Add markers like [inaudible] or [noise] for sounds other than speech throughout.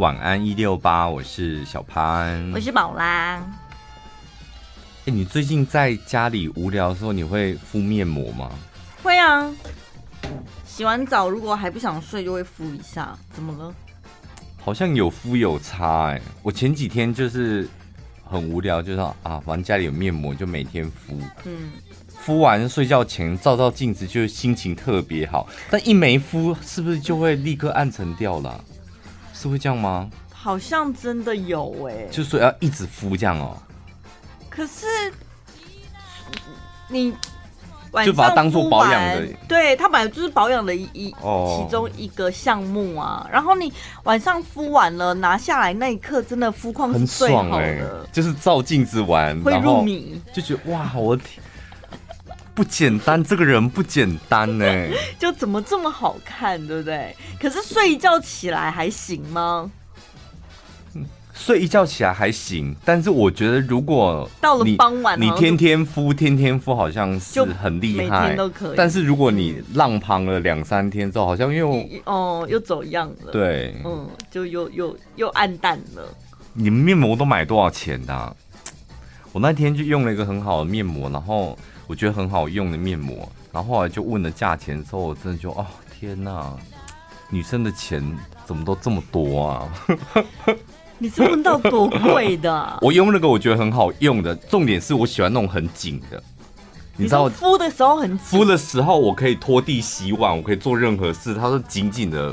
晚安一六八，我是小潘，我是宝拉。哎、欸，你最近在家里无聊的时候，你会敷面膜吗？会啊，洗完澡如果还不想睡，就会敷一下。怎么了？好像有敷有擦哎、欸。我前几天就是很无聊，就说啊，反正家里有面膜，就每天敷。嗯。敷完睡觉前照照镜子，就心情特别好。但一没敷，是不是就会立刻暗沉掉了？是会这样吗？好像真的有哎、欸，就说要一直敷这样哦、喔。可是你就把它当做保养的，对，它本来就是保养的一一、哦、其中一个项目啊。然后你晚上敷完了，拿下来那一刻，真的肤况很爽欸、就是照镜子玩会入迷，就觉得哇，我天。不简单，这个人不简单呢。[laughs] 就怎么这么好看，对不对？可是睡一觉起来还行吗？睡一觉起来还行，但是我觉得如果到了傍晚，你天天敷，天天敷好像是很厉害，每天都可以。但是如果你浪胖了两三天之后，好像又哦又走样了。对，嗯，就又又又暗淡了。你们面膜都买多少钱的啊？我那天就用了一个很好的面膜，然后。我觉得很好用的面膜，然后后来就问了价钱之后，我真的就哦天哪，女生的钱怎么都这么多啊？[laughs] 你是问到多贵的啊？[laughs] 我用那个我觉得很好用的，重点是我喜欢那种很紧的，你知道敷的时候很紧，敷的时候我可以拖地洗碗，我可以做任何事，它是紧紧的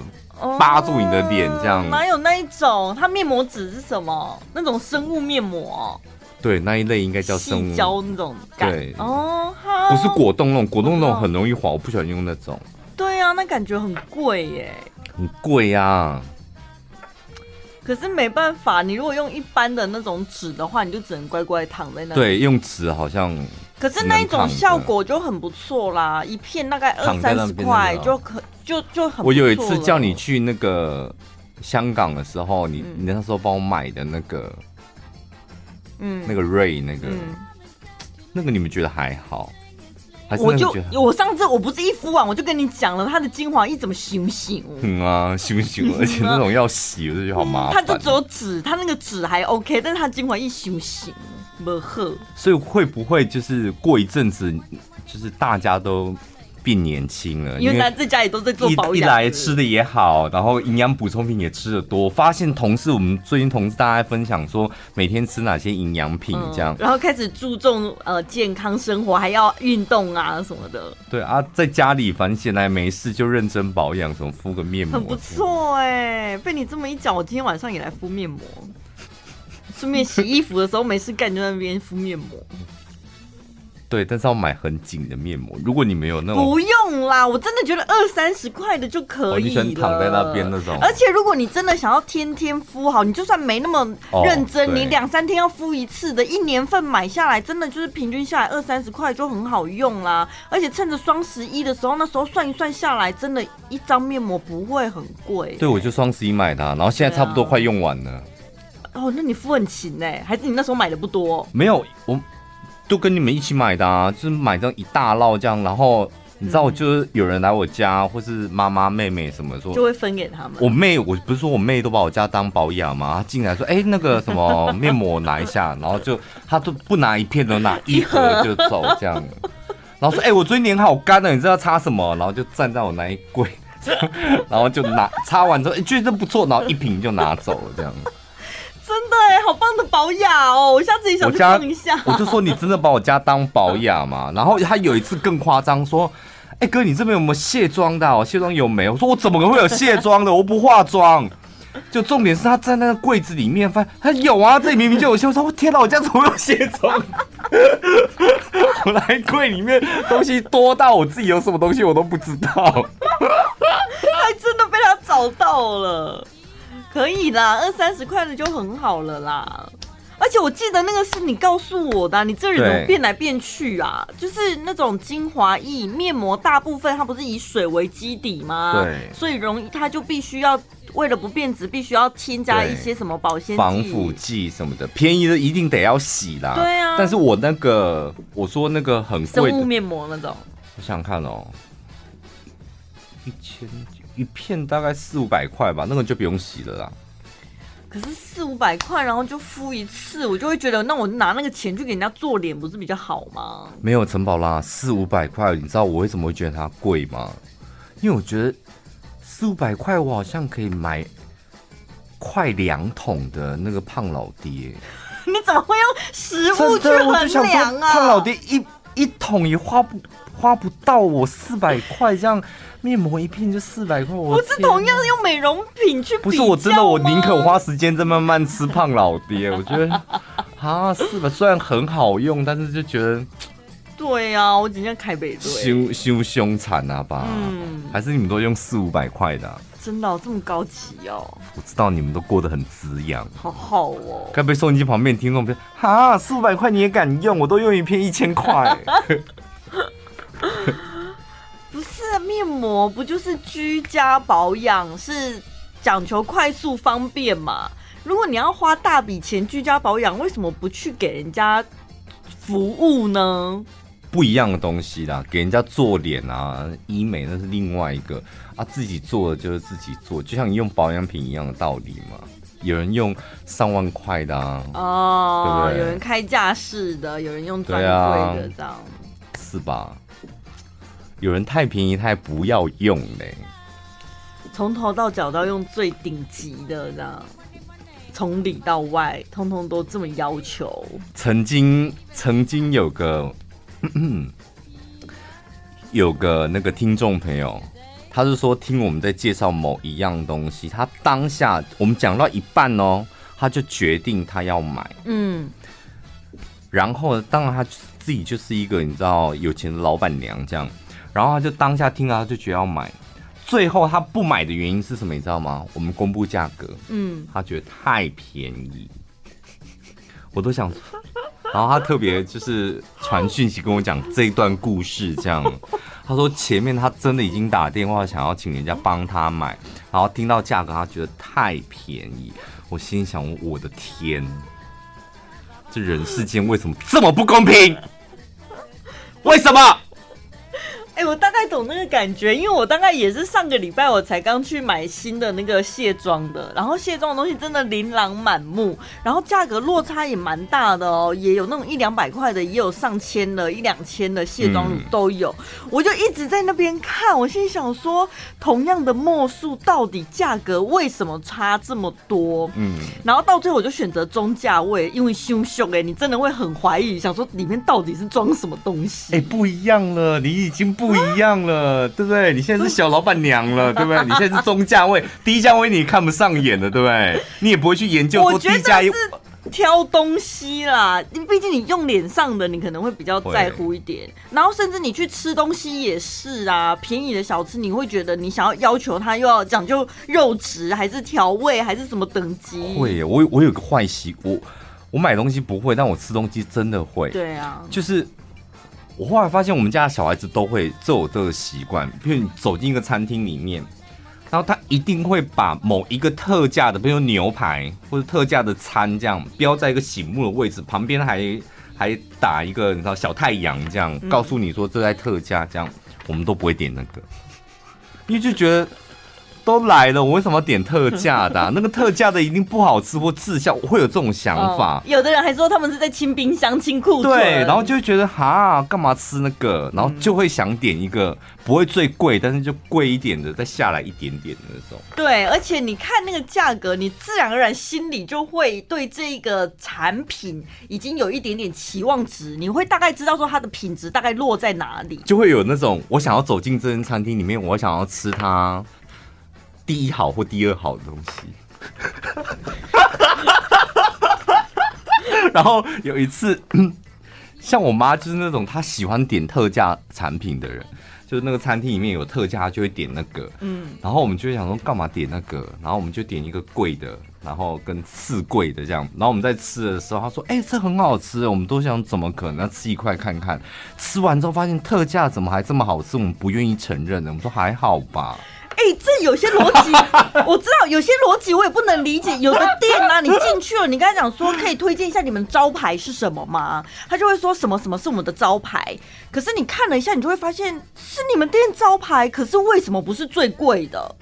扒住你的脸这样。哪有那一种？它面膜纸是什么？那种生物面膜？对，那一类应该叫生物胶那种感。对哦，不是果冻那种，果冻那种很容易滑，我不喜欢用那种。对啊，那感觉很贵耶。很贵呀。可是没办法，你如果用一般的那种纸的话，你就只能乖乖躺在那里。对，用纸好像。可是那一种效果就很不错啦，一片大概二三十块就可就就很。我有一次叫你去那个香港的时候，你你那时候帮我买的那个。嗯，那个 Ray 那个，嗯、那个你们觉得还好？还是我就我上次我不是一敷完我就跟你讲了，它的精华液怎么行不行？嗯啊，行不行？而且那种要洗，我就觉得好麻烦。它就只有纸，它那个纸还 OK，但是它精华液行不行？不喝。所以会不会就是过一阵子，就是大家都？变年轻了，因为他在家里都在做保养，一来吃的也好，然后营养补充品也吃的多。发现同事，我们最近同事大家分享说，每天吃哪些营养品这样、嗯，然后开始注重呃健康生活，还要运动啊什么的。对啊，在家里反正闲来没事就认真保养，什么敷个面膜，很不错哎、欸。被你这么一讲，我今天晚上也来敷面膜，顺便洗衣服的时候没事干就在那边敷面膜。对，但是要买很紧的面膜。如果你没有那种，不用啦，我真的觉得二三十块的就可以了。你喜欢躺在那边那种。而且如果你真的想要天天敷好，你就算没那么认真，哦、你两三天要敷一次的，一年份买下来，真的就是平均下来二三十块就很好用啦。而且趁着双十一的时候，那时候算一算下来，真的，一张面膜不会很贵。对，我就双十一买它，然后现在差不多快用完了。啊、哦，那你敷很勤哎，还是你那时候买的不多？没有我。都跟你们一起买的啊，就是买这样一大摞这样，然后你知道，就是有人来我家，或是妈妈、妹妹什么说，就会分给他们。我妹，我不是说我妹都把我家当保养吗？她进来说，哎、欸，那个什么 [laughs] 面膜拿一下，然后就她都不拿一片，都拿一盒就走这样。然后说，哎、欸，我最近脸好干了，你知道擦什么？然后就站在我那一柜，然后就拿擦完之后，哎、欸，觉得不错，然后一瓶就拿走了这样。真的哎，好棒的保雅哦！我下次也想去用一下。我就说你真的把我家当保雅嘛？然后他有一次更夸张，说：“哎、欸、哥，你这边有没有卸妆的？卸妆有没？”我说：“我怎么可能会有卸妆的？我不化妆。”就重点是他在那个柜子里面发现他有啊，这里明明就有卸妆。我说：“我天哪，我家怎么有卸妆？” [laughs] 我来柜里面东西多到我自己有什么东西我都不知道，[laughs] 还真的被他找到了。可以啦，二三十块的就很好了啦。而且我记得那个是你告诉我的，你这人怎么变来变去啊？就是那种精华液面膜，大部分它不是以水为基底吗？对，所以容易它就必须要为了不变质，必须要添加一些什么保鲜剂、防腐剂什么的。便宜的一定得要洗啦。对啊。但是我那个我说那个很贵的生物面膜那种，我想想看哦，一千。一片大概四五百块吧，那个就不用洗了啦。可是四五百块，然后就敷一次，我就会觉得，那我拿那个钱去给人家做脸，不是比较好吗？没有陈宝啦，四五百块，你知道我为什么会觉得它贵吗？因为我觉得四五百块，我好像可以买快两桶的那个胖老爹。[laughs] 你怎么会用食物去衡量啊？胖老爹一一桶也花不花不到我四百块这样。面膜一片就四百块，我 [laughs] 不是同样用美容品去比不是，我真的我宁可花时间在慢慢吃胖老爹。我觉得啊，四百虽然很好用，但是就觉得对呀、啊，我今天开北对，凶凶凶残啊吧？嗯，还是你们都用四五百块的、啊？真的、哦、这么高级哦？我知道你们都过得很滋养，好好哦。该不会收音机旁边听众朋友哈，四五百块你也敢用？我都用一片一千块。[laughs] 面膜不就是居家保养，是讲求快速方便嘛？如果你要花大笔钱居家保养，为什么不去给人家服务呢？不一样的东西啦，给人家做脸啊、医美那是另外一个啊，自己做的就是自己做，就像你用保养品一样的道理嘛。有人用上万块的啊，哦，对对，有人开架式的，有人用专柜的，这样、啊、是吧？有人太便宜，他还不要用嘞。从头到脚都要用最顶级的，这样从里到外，通通都这么要求。曾经，曾经有个 [coughs] 有个那个听众朋友，他是说听我们在介绍某一样东西，他当下我们讲到一半哦，他就决定他要买。嗯，然后当然他自己就是一个你知道有钱的老板娘这样。然后他就当下听了，他就觉得要买。最后他不买的原因是什么？你知道吗？我们公布价格，嗯，他觉得太便宜。我都想，然后他特别就是传讯息跟我讲这一段故事，这样。他说前面他真的已经打电话想要请人家帮他买，然后听到价格他觉得太便宜。我心想，我的天，这人世间为什么这么不公平？为什么？哎、欸，我大概懂那个感觉，因为我大概也是上个礼拜我才刚去买新的那个卸妆的，然后卸妆的东西真的琳琅满目，然后价格落差也蛮大的哦，也有那种一两百块的，也有上千的，一两千的卸妆乳都有。嗯、我就一直在那边看，我心里想说，同样的墨数，到底价格为什么差这么多？嗯，然后到最后我就选择中价位，因为凶凶哎，你真的会很怀疑，想说里面到底是装什么东西？哎、欸，不一样了，你已经不。不一样了，对不对？你现在是小老板娘了，[laughs] 对不对？你现在是中价位，低价位你看不上眼的，对不对？你也不会去研究说低价位。挑东西啦，你毕竟你用脸上的，你可能会比较在乎一点。然后甚至你去吃东西也是啊，便宜的小吃你会觉得你想要要求它又要讲究肉质，还是调味，还是什么等级？会，我我有个坏习，我我买东西不会，但我吃东西真的会。对啊，就是。我后来发现，我们家的小孩子都会这有这个习惯，比如你走进一个餐厅里面，然后他一定会把某一个特价的，比如牛排或者特价的餐这样标在一个醒目的位置，旁边还还打一个你知道小太阳这样，告诉你说这在特价这样，我们都不会点那个，因为就觉得。都来了，我为什么要点特价的、啊？[laughs] 那个特价的一定不好吃或滞销，我会有这种想法、哦。有的人还说他们是在清冰箱、清库存，对，然后就会觉得哈，干嘛吃那个？然后就会想点一个不会最贵，但是就贵一点的，再下来一点点的那种。对，而且你看那个价格，你自然而然心里就会对这个产品已经有一点点期望值，你会大概知道说它的品质大概落在哪里，就会有那种我想要走进这间餐厅里面，我想要吃它。第一好或第二好的东西，[laughs] 然后有一次，[clears throat] 像我妈就是那种她喜欢点特价产品的人，就是那个餐厅里面有特价，就会点那个，嗯，然后我们就会想说干嘛点那个，然后我们就点一个贵的，然后跟次贵的这样，然后我们在吃的时候，她说：“哎，这很好吃。”我们都想怎么可能要吃一块看看，吃完之后发现特价怎么还这么好吃，我们不愿意承认呢。我们说还好吧。这有些逻辑 [laughs] 我知道，有些逻辑我也不能理解。有的店啊，你进去了，你跟他讲说可以推荐一下你们招牌是什么吗？他就会说什么什么是我们的招牌。可是你看了一下，你就会发现是你们店招牌，可是为什么不是最贵的？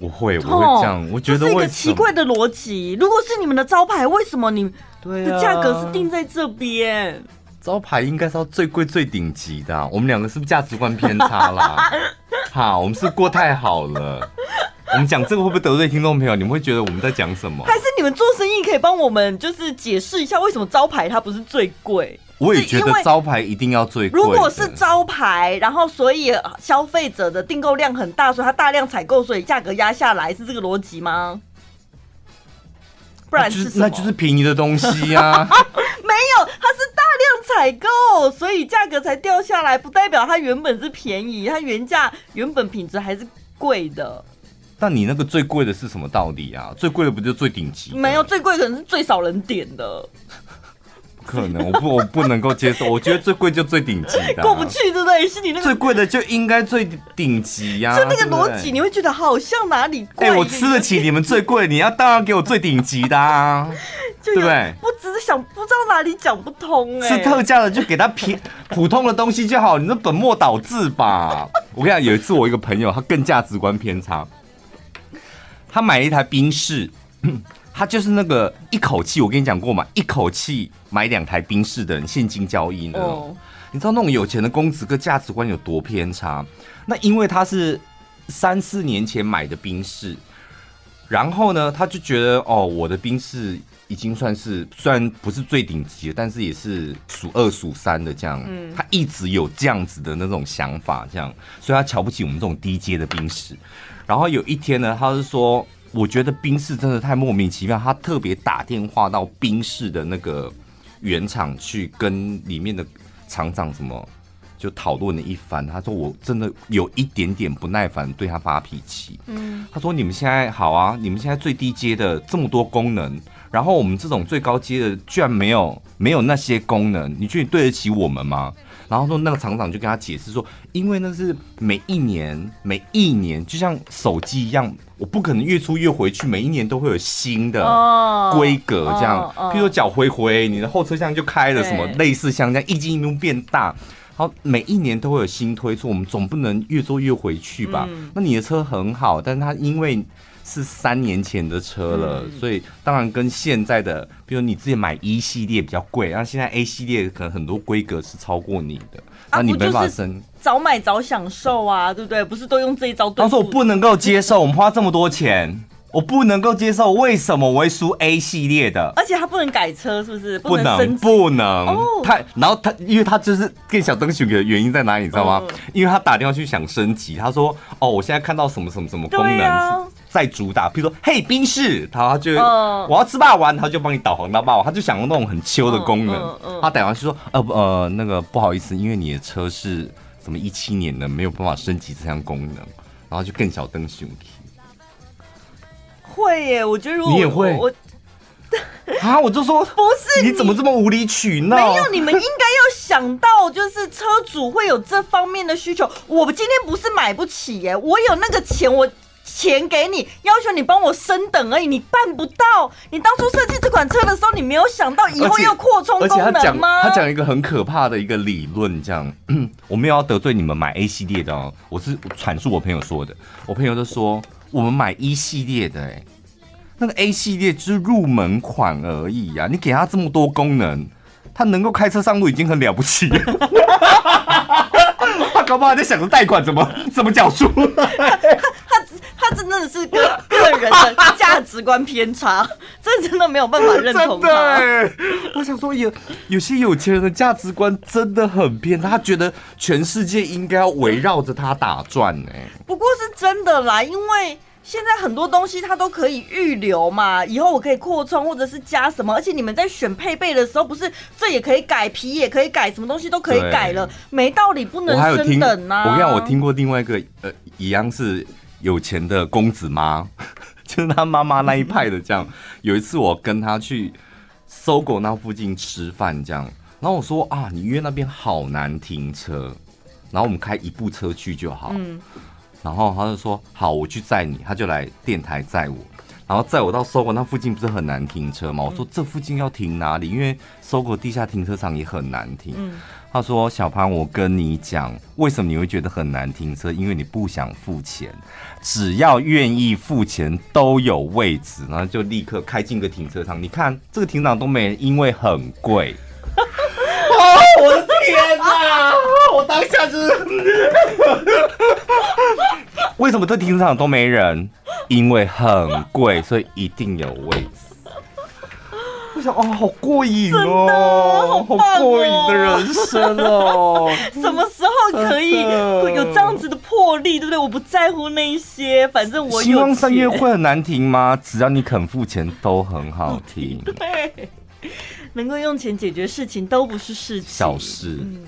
我会，我会这样，我觉得是一个奇怪的逻辑。如果是你们的招牌，为什么你的价格是定在这边？招牌应该是要最贵最顶级的，啊，我们两个是不是价值观偏差啦？[laughs] 好，我们是过太好了。我们讲这个会不会得罪听众朋友？你们会觉得我们在讲什么？还是你们做生意可以帮我们就是解释一下，为什么招牌它不是最贵？我也觉得招牌一定要最贵。如果是招牌，然后所以消费者的订购量很大，所以它大量采购，所以价格压下来，是这个逻辑吗？不然是什么？那就是便宜的东西呀、啊。[laughs] 没有，它是大量采购，所以价格才掉下来，不代表它原本是便宜，它原价原本品质还是贵的。那你那个最贵的是什么道理啊？最贵的不就最顶级？没有，最贵可能是最少人点的。可能我不我不能够接受，我觉得最贵就最顶级的、啊，过不去对不对？是你那个最贵的就应该最顶级呀、啊，就那个逻辑，你会觉得好像哪里贵？哎、欸，我吃得起你们最贵，你要当然给我最顶级的啊，[laughs] 对不对？是想不知道哪里讲不通哎、欸，是特价的就给他便普通的东西就好，你这本末倒置吧？[laughs] 我跟你讲，有一次我一个朋友他更价值观偏差，他买了一台冰室。[clears throat] 他就是那个一口气，我跟你讲过嘛，一口气买两台冰室的人，现金交易呢。Oh. 你知道那种有钱的公子哥价值观有多偏差？那因为他是三四年前买的冰室，然后呢，他就觉得哦，我的宾士已经算是虽然不是最顶级的，但是也是数二数三的这样。嗯，他一直有这样子的那种想法，这样，所以他瞧不起我们这种低阶的兵士。然后有一天呢，他是说。我觉得兵士真的太莫名其妙，他特别打电话到兵士的那个原厂去跟里面的厂长什么就讨论了一番。他说我真的有一点点不耐烦，对他发脾气。嗯，他说你们现在好啊，你们现在最低阶的这么多功能，然后我们这种最高阶的居然没有没有那些功能，你觉得你对得起我们吗？然后说那个厂长就跟他解释说，因为那是每一年每一年就像手机一样，我不可能越出越回去，每一年都会有新的规格这样。譬如说脚灰灰，你的后车厢就开了什么类似像这样，液晶萤幕变大，好，每一年都会有新推出，我们总不能越做越回去吧？那你的车很好，但是它因为。是三年前的车了，嗯、所以当然跟现在的，比如你自己买 E 系列比较贵，然后现在 A 系列可能很多规格是超过你的，那、啊、你没法升。早买早享受啊，对不对？不是都用这一招对？他说我不能够接受，我们花这么多钱，我不能够接受，为什么我会输 A 系列的？而且他不能改车，是不是？不能，不能，不能。哦、他然后他，因为他就是更小灯熊的原因在哪里，你知道吗？嗯、因为他打电话去想升级，他说：“哦，我现在看到什么什么什么功能。”在主打，比如说嘿宾士，他就、uh, 我要吃霸王，他就帮你导航到霸王，他就想用那种很秋的功能。Uh, uh, uh, 他打电话去说呃呃那个不好意思，因为你的车是什么一七年的，没有办法升级这项功能，然后就更小灯熊。会耶，我觉得如果你也会，我啊，我就说 [laughs] 不是，你怎么这么无理取闹？没有，你们应该要想到，就是车主会有这方面的需求。我今天不是买不起耶，我有那个钱，我。钱给你，要求你帮我升等而已，你办不到。你当初设计这款车的时候，你没有想到以后要扩充功能吗？他讲一个很可怕的一个理论，这样，[clears throat] 我没有要得罪你们买 A 系列的哦，我是阐述我朋友说的。我朋友就说，我们买一系列的，哎，那个 A 系列就是入门款而已啊，你给它这么多功能，它能够开车上路已经很了不起了。[laughs] 他搞不好还在想着贷款怎么怎么缴出。他真的是个个人的价值观偏差，[laughs] 这真的没有办法认同他。我想说有，有有些有钱人的价值观真的很偏，他觉得全世界应该要围绕着他打转呢。不过是真的啦，因为现在很多东西它都可以预留嘛，以后我可以扩充或者是加什么，而且你们在选配备的时候，不是这也可以改，皮也可以改，什么东西都可以改了，没道理不能升等啊。我跟你讲，我听过另外一个呃，一样是。有钱的公子妈，[laughs] 就是他妈妈那一派的这样。有一次我跟他去 SOGO 那附近吃饭，这样，然后我说啊，你约那边好难停车，然后我们开一部车去就好。然后他就说好，我去载你，他就来电台载我。然后载我到 SOGO 那附近不是很难停车吗？我说这附近要停哪里？因为 SOGO 地下停车场也很难停。他说小潘，我跟你讲，为什么你会觉得很难停车？因为你不想付钱，只要愿意付钱都有位置。然后就立刻开进个停车场，你看这个停车场都没人，因为很贵。哦，[laughs] 我的天哪！我当下就是为什么这停车场都没人？因为很贵，所以一定有位置。我想，哦，好过瘾哦，好过瘾的人生哦。什么时候可以有这样子的魄力，对不对？我不在乎那些，反正我有。希望三月会很难停吗？只要你肯付钱，都很好听。[laughs] 对，能够用钱解决事情，都不是事情，小事。嗯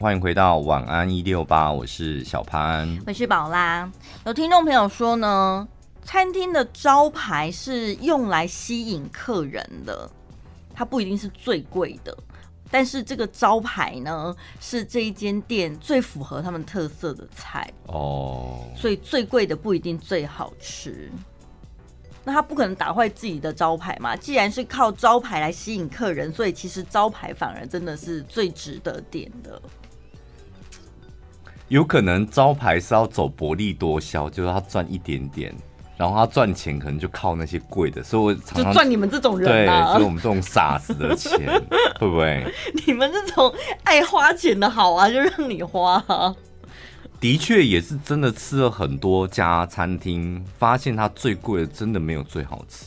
欢迎回到晚安一六八，我是小潘，我是宝拉。有听众朋友说呢，餐厅的招牌是用来吸引客人的，它不一定是最贵的，但是这个招牌呢，是这一间店最符合他们特色的菜哦，所以最贵的不一定最好吃。那他不可能打坏自己的招牌嘛？既然是靠招牌来吸引客人，所以其实招牌反而真的是最值得点的。有可能招牌是要走薄利多销，就是他赚一点点，然后他赚钱可能就靠那些贵的，所以我常常就赚你们这种人啊，对，所以我们这种傻子的钱，[laughs] 会不会？你们这种爱花钱的好啊，就让你花啊。的确也是真的吃了很多家餐厅，发现它最贵的真的没有最好吃。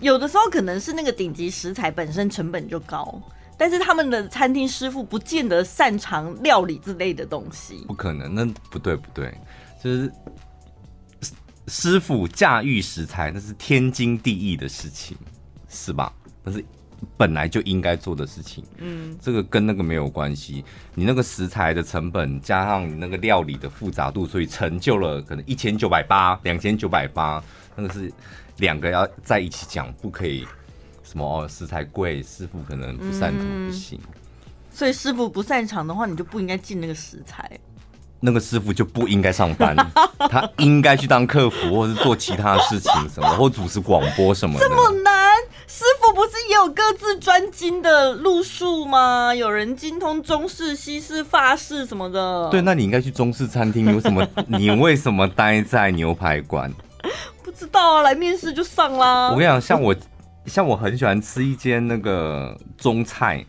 有的时候可能是那个顶级食材本身成本就高。但是他们的餐厅师傅不见得擅长料理之类的东西，不可能，那不对不对，就是师傅驾驭食材，那是天经地义的事情，是吧？那是本来就应该做的事情，嗯，这个跟那个没有关系。你那个食材的成本加上你那个料理的复杂度，所以成就了可能一千九百八、两千九百八，那个是两个要在一起讲，不可以。什么哦？食材贵，师傅可能不擅长，不行。嗯，所以师傅不擅长的话，你就不应该进那个食材。那个师傅就不应该上班，[laughs] 他应该去当客服，或是做其他事情什么，或主持广播什么的。这么难？师傅不是也有各自专精的路数吗？有人精通中式、西式、法式什么的。对，那你应该去中式餐厅。有什么？你为什么待在牛排馆？[laughs] 不知道啊，来面试就上啦。我跟你讲，像我。像我很喜欢吃一间那个中菜，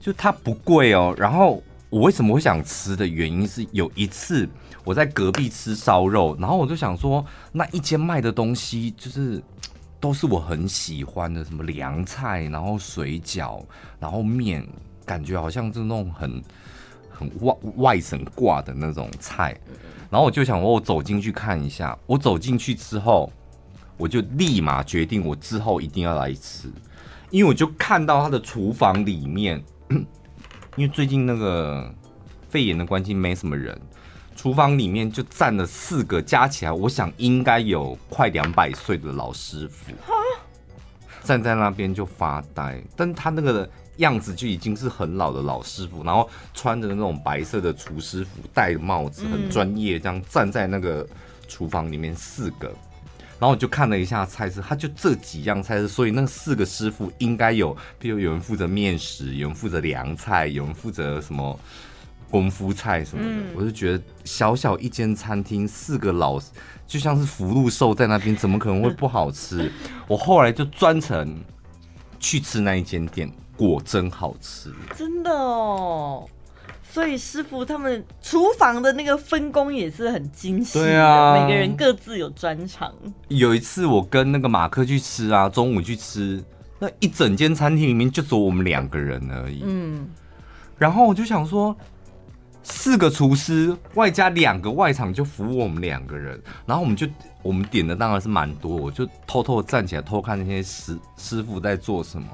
就它不贵哦。然后我为什么会想吃的原因是，有一次我在隔壁吃烧肉，然后我就想说，那一间卖的东西就是都是我很喜欢的，什么凉菜，然后水饺，然后面，感觉好像是那种很很外外省挂的那种菜。然后我就想，我走进去看一下。我走进去之后。我就立马决定，我之后一定要来吃，因为我就看到他的厨房里面，[clears throat] 因为最近那个肺炎的关系没什么人，厨房里面就站了四个，加起来我想应该有快两百岁的老师傅，站在那边就发呆，但他那个样子就已经是很老的老师傅，然后穿着那种白色的厨师服，戴帽子，很专业，这样站在那个厨房里面四个。然后我就看了一下菜式，他就这几样菜式，所以那四个师傅应该有，比如有人负责面食，有人负责凉菜，有人负责什么功夫菜什么的。嗯、我就觉得小小一间餐厅，四个老就像是福禄寿在那边，怎么可能会不好吃？[laughs] 我后来就专程去吃那一间店，果真好吃，真的哦。所以师傅他们厨房的那个分工也是很精细的，对啊，每个人各自有专长。有一次我跟那个马克去吃啊，中午去吃，那一整间餐厅里面就只有我们两个人而已。嗯，然后我就想说，四个厨师外加两个外场就服务我们两个人，然后我们就我们点的当然是蛮多，我就偷偷站起来偷看那些师师傅在做什么。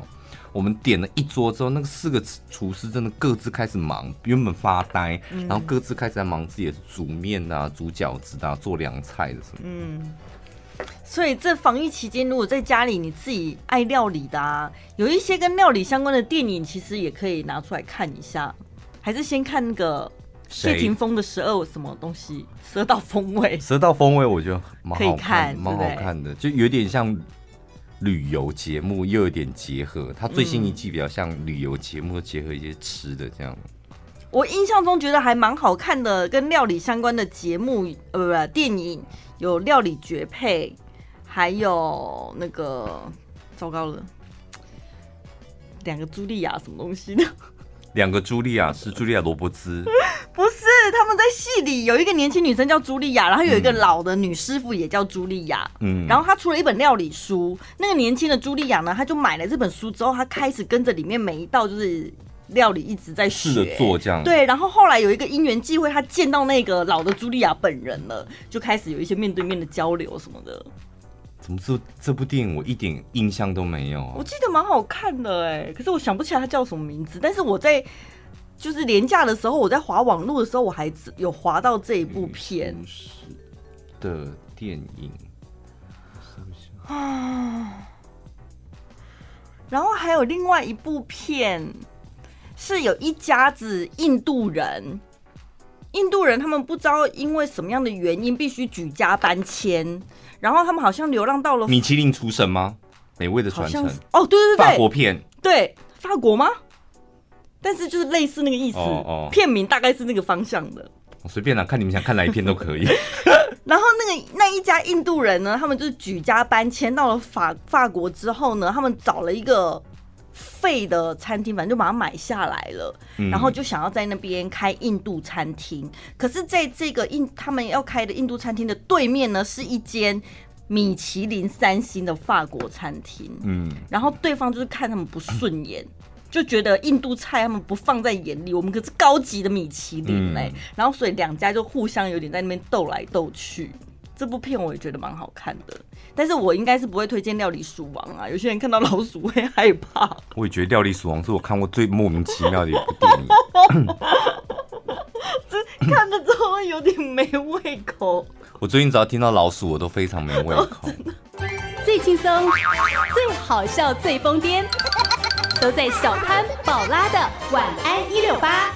我们点了一桌之后，那个四个厨师真的各自开始忙，原本发呆，嗯、然后各自开始在忙自己的煮面啊、煮饺子啊、做凉菜的什么。嗯，所以这防疫期间，如果在家里你自己爱料理的啊，有一些跟料理相关的电影，其实也可以拿出来看一下。还是先看那个谢霆锋的十二什么东西，蛇道风味。蛇道风味我觉得蛮可以看，蛮好看的，就有点像。旅游节目又有点结合，它最新一季比较像旅游节目，结合一些吃的这样。我印象中觉得还蛮好看的，跟料理相关的节目，呃，不不，电影有料理绝配，还有那个糟糕了，两个茱莉亚什么东西的？两个茱莉亚是茱莉亚罗伯兹。[laughs] 不是，他们在戏里有一个年轻女生叫茱莉亚，然后有一个老的女师傅也叫茱莉亚。嗯，然后她出了一本料理书。那个年轻的茱莉亚呢，她就买了这本书之后，她开始跟着里面每一道就是料理一直在试着做这样。对，然后后来有一个因缘际会，她见到那个老的茱莉亚本人了，就开始有一些面对面的交流什么的。怎么这这部电影我一点印象都没有啊？我记得蛮好看的哎，可是我想不起来它叫什么名字。但是我在。就是廉价的时候，我在滑网络的时候，我还有滑到这一部片的电影，啊。然后还有另外一部片，是有一家子印度人，印度人他们不知道因为什么样的原因必须举家搬迁，然后他们好像流浪到了米其林厨神吗？美味的传承哦，对对对，法国片，对法国吗？但是就是类似那个意思，哦哦，片名大概是那个方向的。随便啦，看你们想看哪一片都可以。[laughs] 然后那个那一家印度人呢，他们就是举家搬迁到了法法国之后呢，他们找了一个废的餐厅，反正就把它买下来了，然后就想要在那边开印度餐厅。可是在这个印他们要开的印度餐厅的对面呢，是一间米其林三星的法国餐厅。嗯，然后对方就是看他们不顺眼。就觉得印度菜他们不放在眼里，我们可是高级的米其林嘞、然后所以两家就互相有点在那边斗来斗去。这部片我也觉得蛮好看的，但是我应该是不会推荐《料理鼠王》啊。有些人看到老鼠会害怕。我也觉得《料理鼠王》是我看过最莫名其妙的一部电影。[laughs] 这看了之后有点没胃口。我最近只要听到老鼠，我都非常没胃口。最轻松、最好笑、最疯癫。都在小潘宝拉的晚安一六八，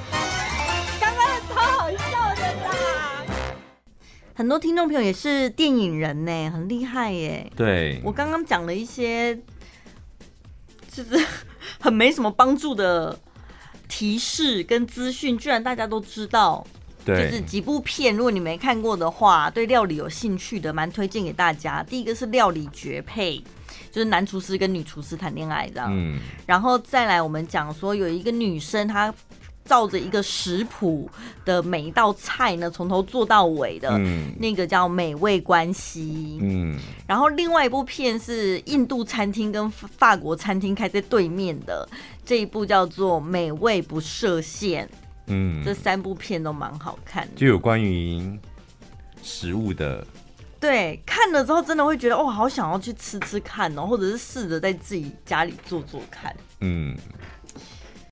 很多听众朋友也是电影人呢，很厉害耶。对，我刚刚讲了一些，就是 [laughs] 很没什么帮助的提示跟资讯，居然大家都知道。对，就是几部片，如果你没看过的话，对料理有兴趣的，蛮推荐给大家。第一个是《料理绝配》。就是男厨师跟女厨师谈恋爱这样，嗯，然后再来我们讲说有一个女生，她照着一个食谱的每一道菜呢，从头做到尾的，嗯，那个叫美味关系，嗯，然后另外一部片是印度餐厅跟法国餐厅开在对面的这一部叫做美味不设限，嗯，这三部片都蛮好看的，就有关于食物的。对，看了之后真的会觉得，哦，好想要去吃吃看哦，或者是试着在自己家里做做看。嗯，